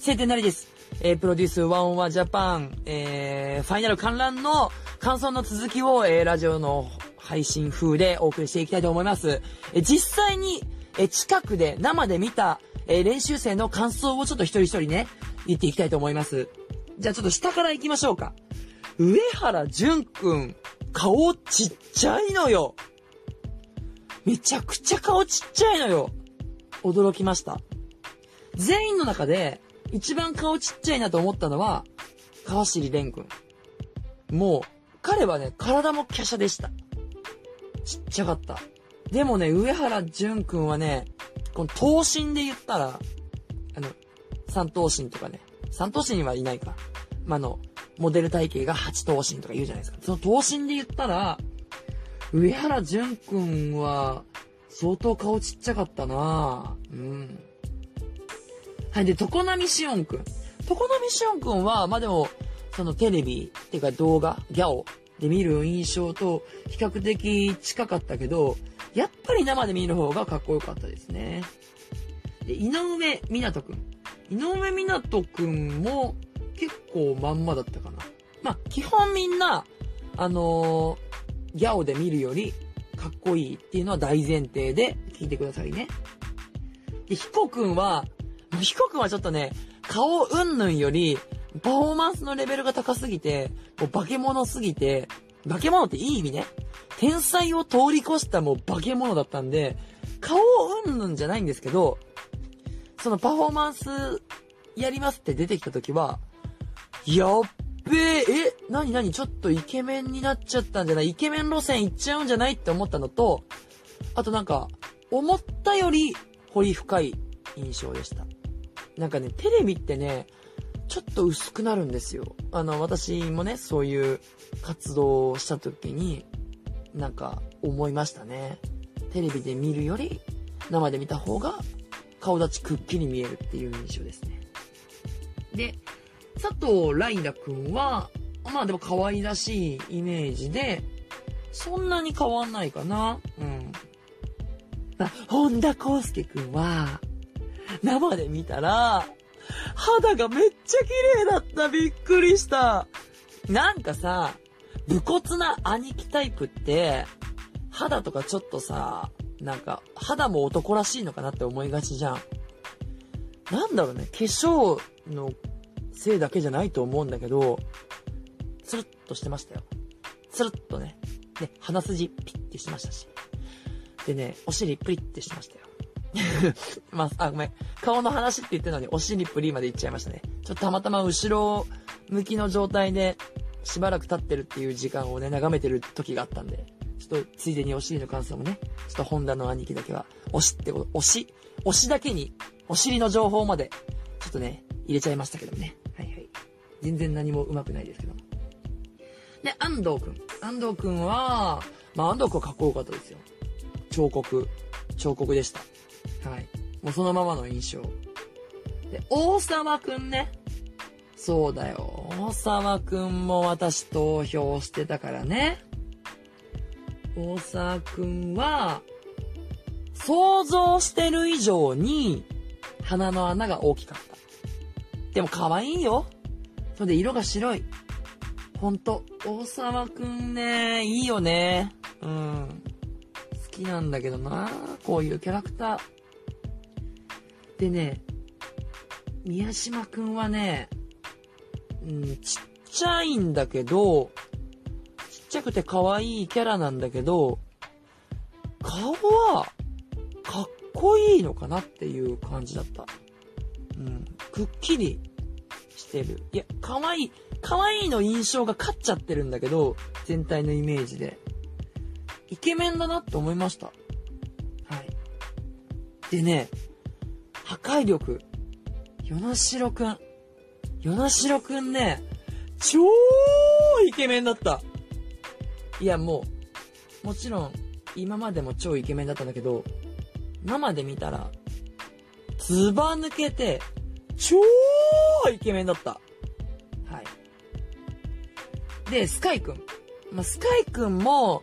晴天なりです。えー、プロデュースワンワジャパン、えー、ファイナル観覧の感想の続きを、えー、ラジオの配信風でお送りしていきたいと思います。えー実際に、えー近くで生で見た、えー練習生の感想をちょっと一人一人ね、言っていきたいと思います。じゃあちょっと下から行きましょうか。上原淳くん、顔ちっちゃいのよ。めちゃくちゃ顔ちっちゃいのよ。驚きました。全員の中で一番顔ちっちゃいなと思ったのは、川尻蓮くん。もう、彼はね、体も華奢でした。ちっちゃかった。でもね、上原淳くんはね、この頭身で言ったら、あの、三頭身とかね、三頭身にはいないか。まあ、あの、モデル体型が八頭身とか言うじゃないですか。その頭身で言ったら、上原淳くんは、相当顔ちっちゃかったなうん。はい、で、常波しおんくん。常波しおんくんは、まあ、でも、そのテレビ、っていうか動画、ギャオで見る印象と比較的近かったけど、やっぱり生で見る方がかっこよかったですね。で、井上湊くん。井上湊くんも結構まんまだったかな。まあ、基本みんな、あのーギャオで見るよりかっこいいっていうのは大前提で聞いてくださいね。で、ヒコくんは、ヒコくんはちょっとね、顔うんぬんより、パフォーマンスのレベルが高すぎて、もう化け物すぎて、化け物っていい意味ね。天才を通り越したもう化け物だったんで、顔うんぬんじゃないんですけど、そのパフォーマンスやりますって出てきた時は、やっべえ、え、なになにちょっとイケメンになっちゃったんじゃない？イケメン路線行っちゃうんじゃないって思ったのと、あとなんか、思ったより彫り深い印象でした。なんかね、テレビってね、ちょっと薄くなるんですよ。あの、私もね、そういう活動をした時に、なんか思いましたね。テレビで見るより、生で見た方が顔立ちくっきり見えるっていう印象ですね。で、佐藤ライラくんは、まあでも可愛らしいイメージで、そんなに変わんないかな。うん。あ、本田康介くんは、生で見たら、肌がめっちゃ綺麗だった。びっくりした。なんかさ、武骨な兄貴タイプって、肌とかちょっとさ、なんか、肌も男らしいのかなって思いがちじゃん。なんだろうね、化粧のせいだけじゃないと思うんだけど、つるっとしてましたよ。つるっとね。で、鼻筋ピッてしましたし。でね、お尻プリってしてましたよ。まあ、あ、ごめん。顔の話って言ってるのに、お尻プリまで行っちゃいましたね。ちょっとたまたま後ろ向きの状態で、しばらく経ってるっていう時間をね、眺めてる時があったんで、ちょっとついでにお尻の感想もね、ちょっとホンダの兄貴だけは、推しってこと、推し、推しだけに、お尻の情報まで、ちょっとね、入れちゃいましたけどね。はいはい。全然何も上手くないですけども。で、安藤くん。安藤くんは、まあ安藤くんはかっこよかったですよ。彫刻。彫刻でした。はい。もうそのままの印象。で、大沢くんね。そうだよ。大沢くんも私投票してたからね。大沢くんは、想像してる以上に、鼻の穴が大きかった。でも可愛いよ。それで色が白い。ほんと、大沢くんね、いいよね。うん。好きなんだけどな、こういうキャラクター。でね、宮島くんはね、うん、ちっちゃいんだけど、ちっちゃくて可愛いキャラなんだけど、顔は、かっこいいのかなっていう感じだった。うん、くっきりしてる。いや、可愛い、可愛いの印象が勝っちゃってるんだけど、全体のイメージで。イケメンだなって思いました。はい。でね、破壊力。与那城くん。与那城くんね、超イケメンだった。いや、もう、もちろん、今までも超イケメンだったんだけど、生で見たら、ずば抜けて、超イケメンだった。はい。で、スカイくん。まあ、スカイくんも、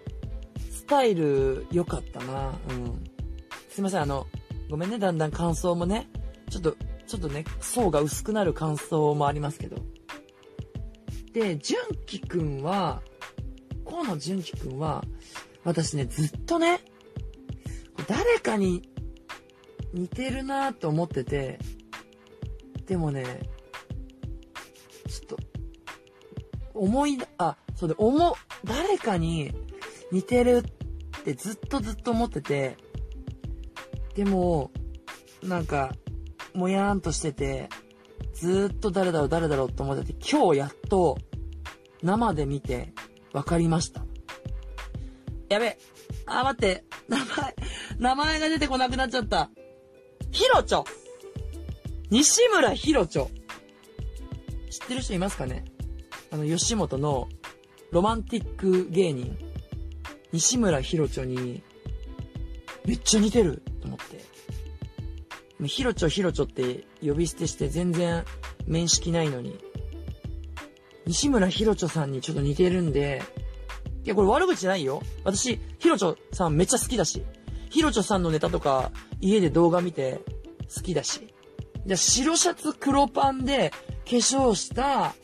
スタイル良かったな。うん。すいません、あの、ごめんね、だんだん感想もね、ちょっとちょっとね、層が薄くなる感想もありますけど。で、純喜くんは、河野純喜くんは、私ね、ずっとね、誰かに似てるなと思ってて、でもね、ちょっと、思い、あ、そうで、思、誰かに似てるってずっとずっと思ってて、でも、なんか、もやーんとしてて、ずっと誰だろう誰だろうと思ってて、今日やっと生で見て分かりました。やべ。あ、待って。名前、名前が出てこなくなっちゃった。ヒロチョ西村ヒロチョ知ってる人いますかね？あの、吉本のロマンティック芸人、西村ヒロチョに、めっちゃ似てるヒロチョヒロチョって呼び捨てして全然面識ないのに、西村ヒロチョさんにちょっと似てるんで、いや、これ悪口じゃないよ。私、ヒロチョさんめっちゃ好きだし、ヒロチョさんのネタとか家で動画見て好きだし。じゃ、白シャツ黒パンで化粧した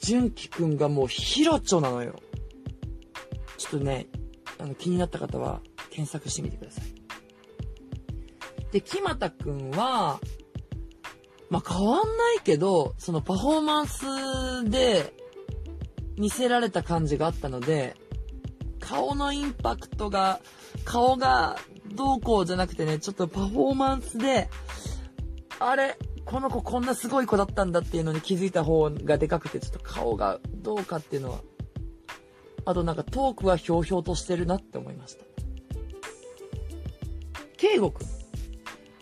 純喜くんがもうヒロチョなのよ。ちょっとね、あの気になった方は検索してみてください。で、木又くんは、まあ、変わんないけど、そのパフォーマンスで見せられた感じがあったので、顔のインパクトが、顔がどうこうじゃなくてね、ちょっとパフォーマンスで、あれ、この子こんなすごい子だったんだっていうのに気づいた方がでかくて、ちょっと顔がどうかっていうのは。あとなんかトークはひょうひょうとしてるなって思いました。圭吾くん。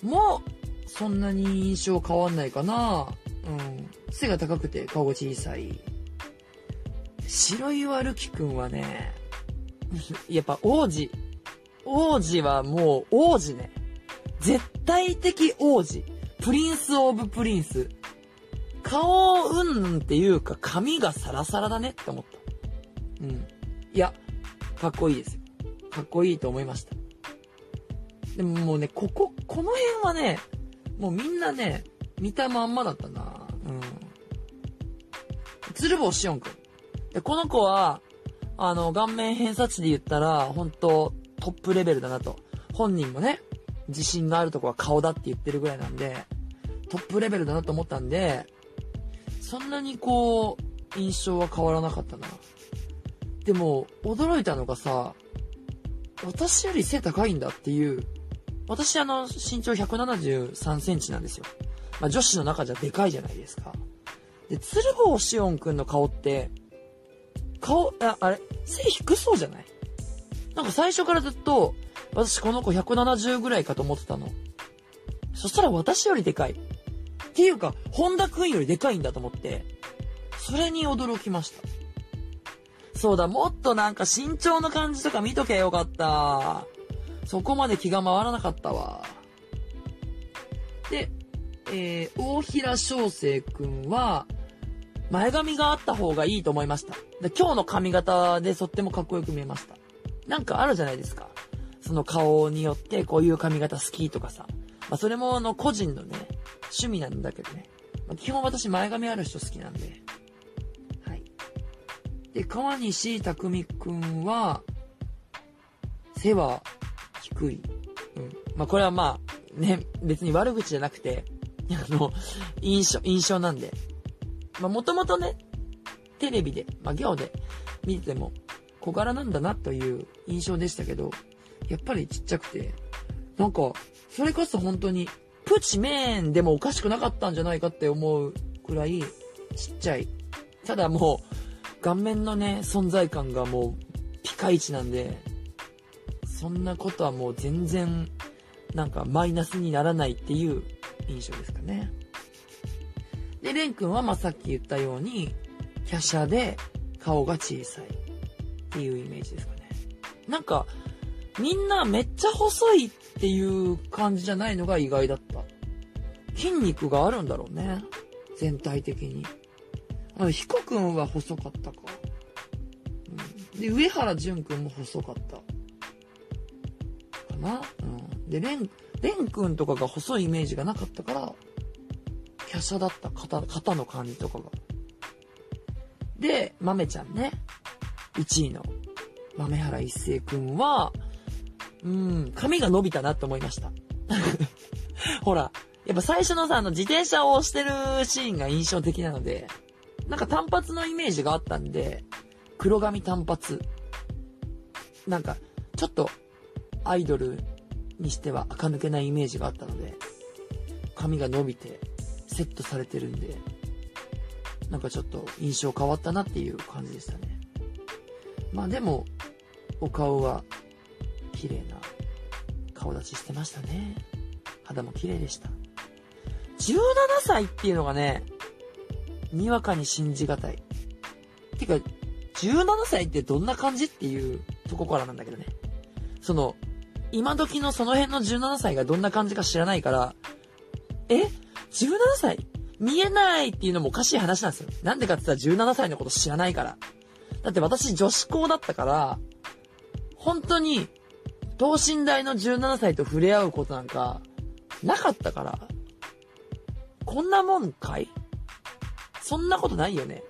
も、そんなに印象変わんないかな。うん。背が高くて顔が小さい。白岩るきくんはね、やっぱ王子。王子はもう王子ね。絶対的王子。 prince of prince。顔うんぬんっていうか髪がサラサラだねって思った。うん。いや、かっこいいですよ。かっこいいと思いました。でももうね、ここ、この辺はね、もうみんなね、見たまんまだったなうん。鶴房しおんくん。で、この子は、あの、顔面偏差値で言ったら、本当トップレベルだなと。本人もね、自信があるとこは顔だって言ってるぐらいなんで、トップレベルだなと思ったんで、そんなにこう、印象は変わらなかったな。でも、驚いたのがさ、私より背高いんだっていう私あの、身長173センチなんですよ。まあ、女子の中じゃでかいじゃないですか。で、鶴房しおんくんの顔って、顔、あ、あれ、背低そうじゃない？なんか最初からずっと、私この子170ぐらいかと思ってたの。そしたら私よりでかい。っていうか、本田くんよりでかいんだと思って、それに驚きました。そうだ、もっとなんか身長の感じとか見とけよかった。そこまで気が回らなかったわ。で、えー、大平翔生くんは、前髪があった方がいいと思いました。で今日の髪型でとってもかっこよく見えました。なんかあるじゃないですか。その顔によってこういう髪型好きとかさ。まあ、それもあの個人のね、趣味なんだけどね。まあ、基本私前髪ある人好きなんで。はい。で、川西匠くんは、背は低い。うん。まあ、これはまあ、ね、別に悪口じゃなくて、あの、印象、印象なんで。まあ、もともとね、テレビで、まあ、行で見てても小柄なんだなという印象でしたけど、やっぱりちっちゃくて、なんか、それこそ本当に、プチメーンでもおかしくなかったんじゃないかって思うくらいちっちゃい。ただもう、顔面のね、存在感がもう、ピカイチなんで、そんなことはもう全然、なんかマイナスにならないっていう印象ですかね。で、レン君はまあさっき言ったように、華奢で顔が小さいっていうイメージですかね。なんか、みんなめっちゃ細いっていう感じじゃないのが意外だった。筋肉があるんだろうね。全体的に。あの、ヒコ君は細かったか。うん、で、上原淳君も細かった。な。うん。で、レン、レン君とかが細いイメージがなかったから、華奢だった肩、肩の感じとかが。で、豆ちゃんね。1位の豆原一成くんは、うん、髪が伸びたなって思いました。ほら、やっぱ最初のさ、あの自転車を押してるシーンが印象的なので、なんか単発のイメージがあったんで、黒髪単発。なんか、ちょっと、アイドルにしては垢抜けないイメージがあったので、髪が伸びて、セットされてるんで、なんかちょっと印象変わったなっていう感じでしたね。まあでも、お顔は綺麗な顔立ちしてましたね。肌も綺麗でした。17歳っていうのがね、にわかに信じがたい。てか、17歳ってどんな感じっていうとこからなんだけどね。その、今時のその辺の17歳がどんな感じか知らないから、え ?17 歳？見えないっていうのもおかしい話なんですよ。なんでかって言ったら17歳のこと知らないから。だって私女子校だったから、本当に、等身大の17歳と触れ合うことなんか、なかったから、こんなもんかい？そんなことないよね。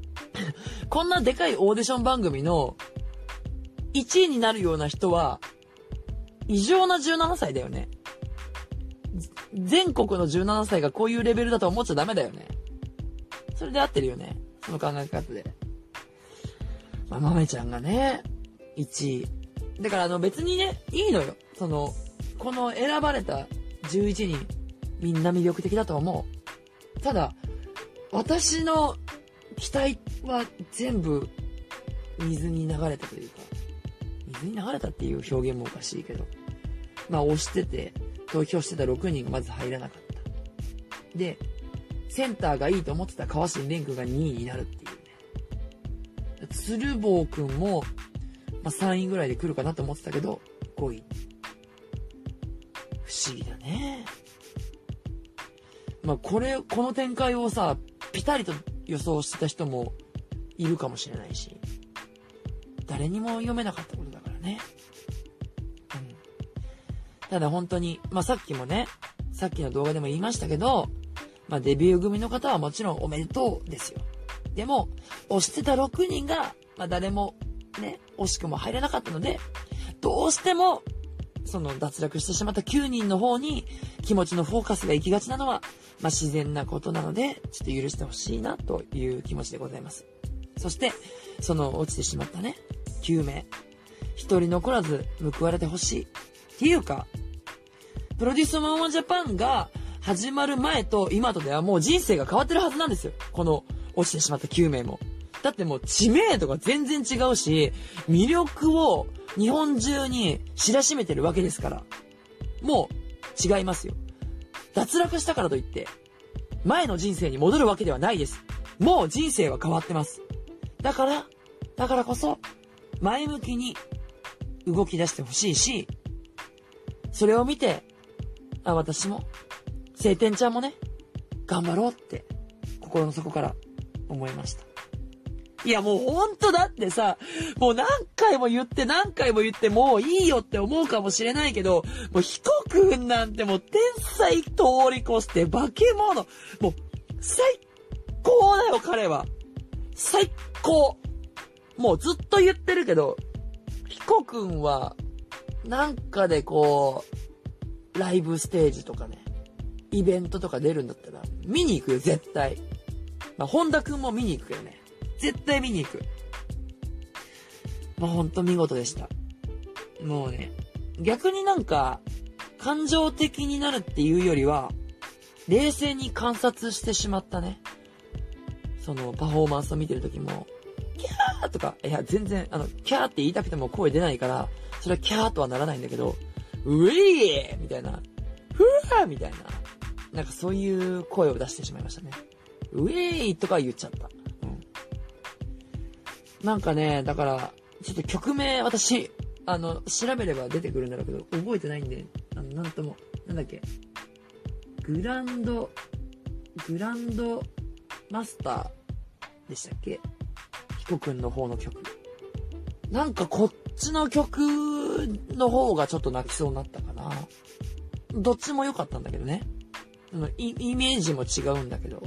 こんなでかいオーディション番組の1位になるような人は、異常な17歳だよね。全国の17歳がこういうレベルだと思っちゃダメだよね。それで合ってるよね。その考え方で。まあ、豆ちゃんがね、1位。だからあの別にね、いいのよ。その、この選ばれた11人、みんな魅力的だと思う。ただ、私の期待は全部水に流れたというか、水に流れたっていう表現もおかしいけど、まあ押してて、投票してた6人がまず入らなかった。で、センターがいいと思ってた川新蓮君が2位になるっていうね。鶴房君も、まあ、3位ぐらいで来るかなと思ってたけど、5位。不思議だね。まあ、これ、この展開をさ、ピタリと予想してた人もいるかもしれないし、誰にも読めなかったね。うん。ただ本当に、まあ、さっきもね、さっきの動画でも言いましたけど、まあ、デビュー組の方はもちろんおめでとうですよ。でも、押してた6人が、まあ、誰もね、惜しくも入らなかったので、どうしても、その脱落してしまった9人の方に気持ちのフォーカスが行きがちなのは、まあ、自然なことなので、ちょっと許してほしいなという気持ちでございます。そして、その落ちてしまったね、9名。一人残らず報われてほしい。っていうか、プロデュースマンワンジャパンが始まる前と今とではもう人生が変わってるはずなんですよ。この落ちてしまった9名も。だってもう知名度が全然違うし、魅力を日本中に知らしめてるわけですから。もう違いますよ。脱落したからといって、前の人生に戻るわけではないです。もう人生は変わってます。だから、だからこそ、前向きに動き出してほしいし、それを見て、あ、私も、晴天ちゃんもね、頑張ろうって、心の底から思いました。いやもうほんとだってさ、もう何回も言って何回も言ってもういいよって思うかもしれないけど、もうヒコくんなんてもう天才通り越して化け物。もう最高だよ彼は。最高。もうずっと言ってるけど、コくんは、なんかでこう、ライブステージとかね、イベントとか出るんだったら、見に行くよ、絶対。まあ、本田くんも見に行くけどね。絶対見に行く。まあ、ほんと見事でした。もうね、逆になんか、感情的になるっていうよりは、冷静に観察してしまったね。そのパフォーマンスを見てる時も、キャーとか、いや、全然、あの、キャーって言いたくても声出ないから、それはキャーとはならないんだけど、ウェイみたいな、ふわーみたいな、なんかそういう声を出してしまいましたね。ウェイとか言っちゃった。うんなんかね、だから、ちょっと曲名、私、あの、調べれば出てくるんだろうけど、覚えてないんで、あの、なんとも、なんだっけ、グランド、グランドマスターでしたっけヒコくんの方の曲。なんかこっちの曲の方がちょっと泣きそうになったかな。どっちも良かったんだけどね。イイメージも違うんだけど、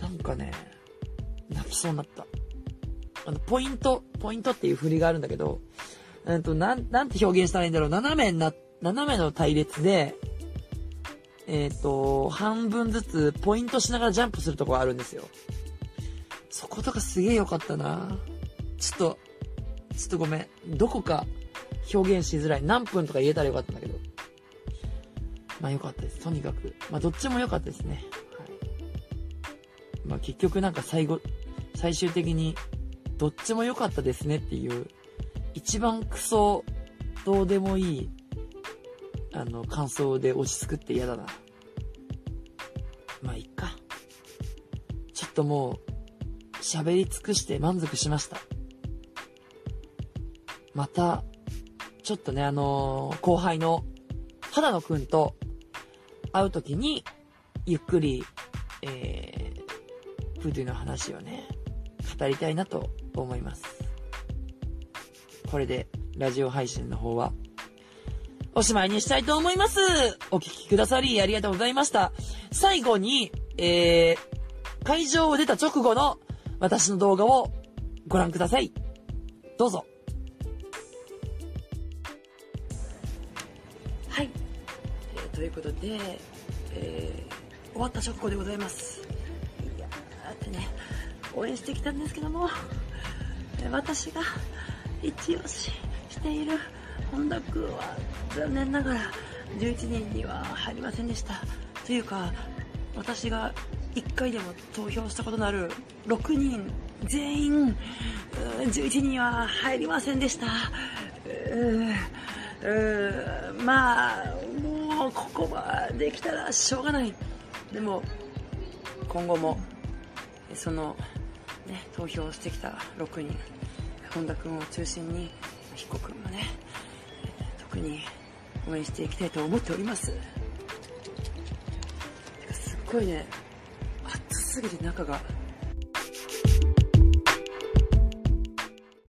なんかね、泣きそうになった。あの、ポイント、ポイントっていう振りがあるんだけど、うんと、なん、なんて表現したらいいんだろう。斜めな、斜めの隊列で、えっ、ー、と、半分ずつポイントしながらジャンプするとこがあるんですよ。そことかすげえ良かったなちょっと、ちょっとごめん。どこか表現しづらい。何分とか言えたらよかったんだけど。まあ良かったです。とにかく。まあどっちも良かったですね。はい。まあ結局なんか最後、最終的に、どっちも良かったですねっていう、一番クソ、どうでもいい、あの、感想で落ち着くって嫌だな。まあいっか。ちょっともう、喋り尽くして満足しました。また、ちょっとね、あのー、後輩の肌野くんと会うときに、ゆっくり、えー、プードゥの話をね、語りたいなと思います。これで、ラジオ配信の方は、おしまいにしたいと思います。お聞きくださりありがとうございました。最後に、えー、会場を出た直後の私の動画をご覧ください。どうぞ。はい。えー、ということで、えー、終わった直後でございます。いやーってね、応援してきたんですけども、私が一押ししている本田君は残念ながら11人には入りませんでした。というか、私が1回でも投票したことのある6人全員11人は入りませんでした。まあもうここまで来たらしょうがない。でも今後もその、ね、投票してきた6人本田君を中心に彦君もね特に応援していきたいと思っております。すっごいねすぎて中が。